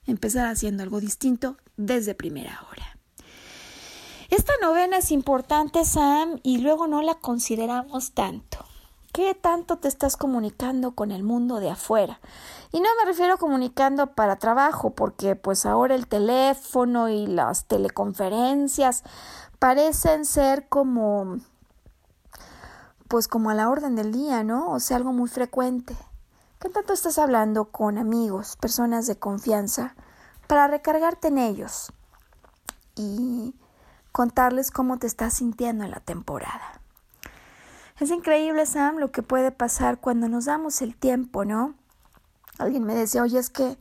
empezar haciendo algo distinto desde primera hora. Esta novena es importante, Sam, y luego no la consideramos tanto. ¿Qué tanto te estás comunicando con el mundo de afuera? Y no me refiero a comunicando para trabajo, porque pues ahora el teléfono y las teleconferencias parecen ser como pues como a la orden del día, ¿no? O sea, algo muy frecuente. ¿Qué tanto estás hablando con amigos, personas de confianza, para recargarte en ellos y contarles cómo te estás sintiendo en la temporada? Es increíble, Sam, lo que puede pasar cuando nos damos el tiempo, ¿no? Alguien me decía, oye, es que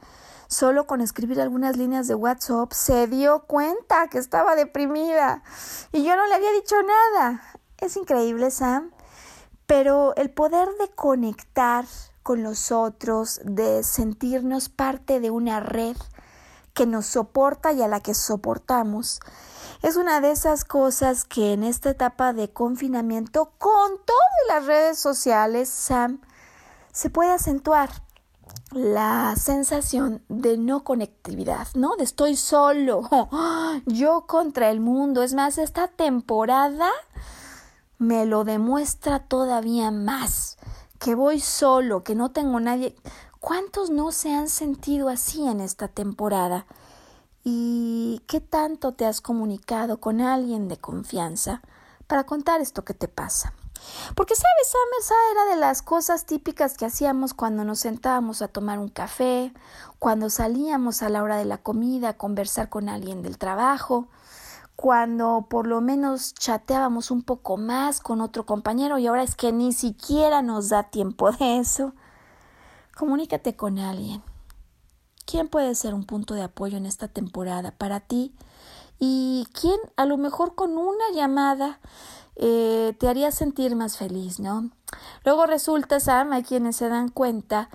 solo con escribir algunas líneas de WhatsApp se dio cuenta que estaba deprimida. Y yo no le había dicho nada. Es increíble, Sam, pero el poder de conectar con los otros, de sentirnos parte de una red que nos soporta y a la que soportamos, es una de esas cosas que en esta etapa de confinamiento, con todas las redes sociales, Sam, se puede acentuar la sensación de no conectividad, ¿no? De estoy solo, yo contra el mundo. Es más, esta temporada me lo demuestra todavía más, que voy solo, que no tengo nadie. ¿Cuántos no se han sentido así en esta temporada? ¿Y qué tanto te has comunicado con alguien de confianza para contar esto que te pasa? Porque, ¿sabes? Esa era de las cosas típicas que hacíamos cuando nos sentábamos a tomar un café, cuando salíamos a la hora de la comida a conversar con alguien del trabajo, cuando por lo menos chateábamos un poco más con otro compañero y ahora es que ni siquiera nos da tiempo de eso. Comunícate con alguien. ¿Quién puede ser un punto de apoyo en esta temporada para ti? ¿Y quién a lo mejor con una llamada eh, te haría sentir más feliz, ¿no? Luego resulta, Sam, hay quienes se dan cuenta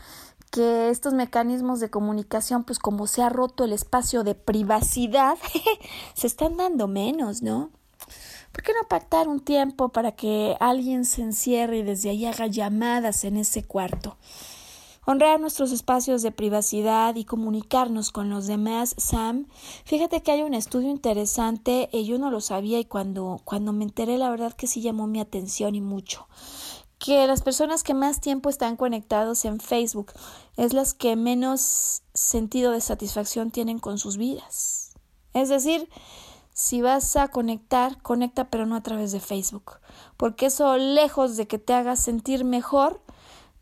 que estos mecanismos de comunicación, pues como se ha roto el espacio de privacidad, se están dando menos, ¿no? ¿Por qué no pactar un tiempo para que alguien se encierre y desde ahí haga llamadas en ese cuarto? Honrar nuestros espacios de privacidad y comunicarnos con los demás, Sam. Fíjate que hay un estudio interesante, eh, yo no lo sabía y cuando, cuando me enteré la verdad que sí llamó mi atención y mucho que las personas que más tiempo están conectados en Facebook es las que menos sentido de satisfacción tienen con sus vidas. Es decir, si vas a conectar, conecta pero no a través de Facebook, porque eso lejos de que te haga sentir mejor,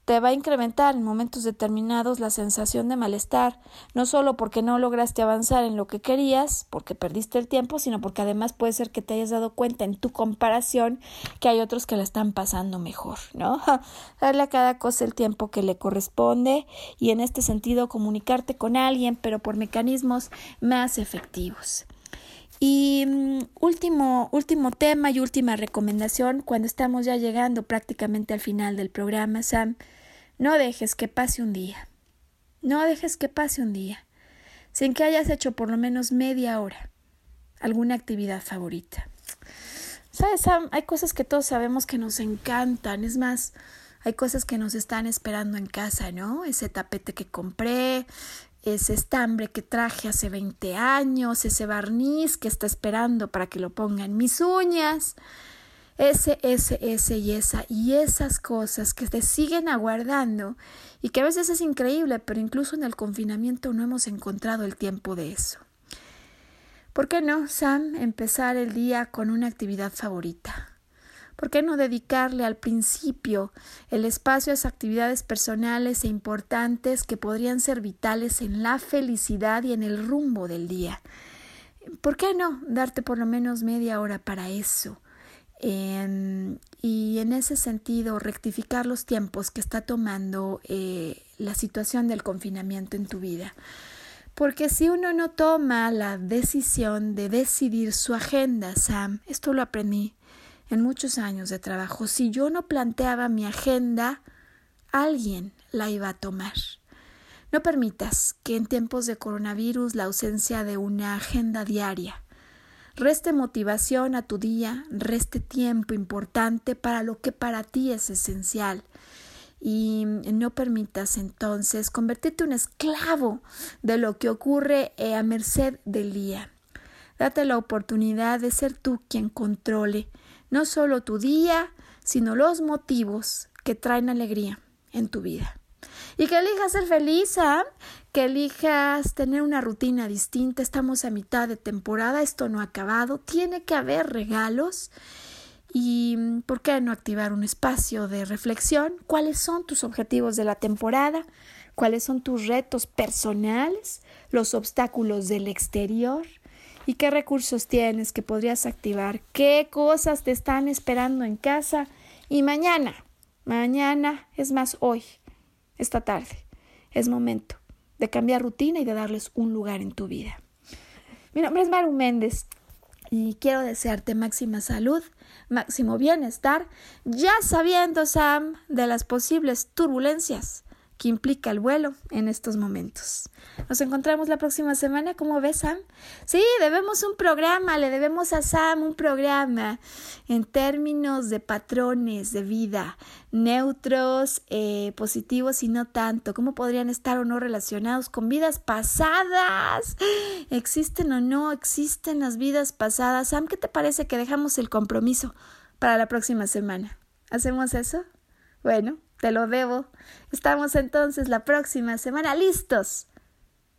te va a incrementar en momentos determinados la sensación de malestar, no solo porque no lograste avanzar en lo que querías, porque perdiste el tiempo, sino porque además puede ser que te hayas dado cuenta en tu comparación que hay otros que la están pasando mejor, ¿no? Darle a cada cosa el tiempo que le corresponde y en este sentido comunicarte con alguien, pero por mecanismos más efectivos. Y mm, último, último tema y última recomendación, cuando estamos ya llegando prácticamente al final del programa, Sam, no dejes que pase un día. No dejes que pase un día sin que hayas hecho por lo menos media hora alguna actividad favorita. ¿Sabes, Sam? Hay cosas que todos sabemos que nos encantan. Es más, hay cosas que nos están esperando en casa, ¿no? Ese tapete que compré, ese estambre que traje hace 20 años, ese barniz que está esperando para que lo ponga en mis uñas, ese, ese, ese y esa y esas cosas que te siguen aguardando y que a veces es increíble, pero incluso en el confinamiento no hemos encontrado el tiempo de eso. ¿Por qué no, Sam, empezar el día con una actividad favorita? ¿Por qué no dedicarle al principio el espacio a esas actividades personales e importantes que podrían ser vitales en la felicidad y en el rumbo del día? ¿Por qué no darte por lo menos media hora para eso? y en ese sentido rectificar los tiempos que está tomando eh, la situación del confinamiento en tu vida. Porque si uno no toma la decisión de decidir su agenda, Sam, esto lo aprendí en muchos años de trabajo, si yo no planteaba mi agenda, alguien la iba a tomar. No permitas que en tiempos de coronavirus la ausencia de una agenda diaria reste motivación a tu día, reste tiempo importante para lo que para ti es esencial. Y no permitas entonces convertirte en un esclavo de lo que ocurre eh, a merced del día. Date la oportunidad de ser tú quien controle no solo tu día, sino los motivos que traen alegría en tu vida. Y que elijas ser feliz, ¿ah? que elijas tener una rutina distinta. Estamos a mitad de temporada, esto no ha acabado, tiene que haber regalos. ¿Y por qué no activar un espacio de reflexión? ¿Cuáles son tus objetivos de la temporada? ¿Cuáles son tus retos personales? ¿Los obstáculos del exterior? ¿Y qué recursos tienes que podrías activar? ¿Qué cosas te están esperando en casa? Y mañana, mañana, es más, hoy, esta tarde, es momento de cambiar rutina y de darles un lugar en tu vida. Mi nombre es Maru Méndez y quiero desearte máxima salud, máximo bienestar, ya sabiendo, Sam, de las posibles turbulencias implica el vuelo en estos momentos. Nos encontramos la próxima semana, ¿cómo ves, Sam? Sí, debemos un programa, le debemos a Sam un programa en términos de patrones de vida, neutros, eh, positivos y no tanto. ¿Cómo podrían estar o no relacionados con vidas pasadas? ¿Existen o no existen las vidas pasadas? Sam, ¿qué te parece que dejamos el compromiso para la próxima semana? ¿Hacemos eso? Bueno, te lo debo. Estamos entonces la próxima semana listos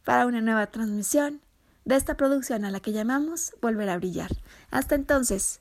para una nueva transmisión de esta producción a la que llamamos Volver a Brillar. Hasta entonces.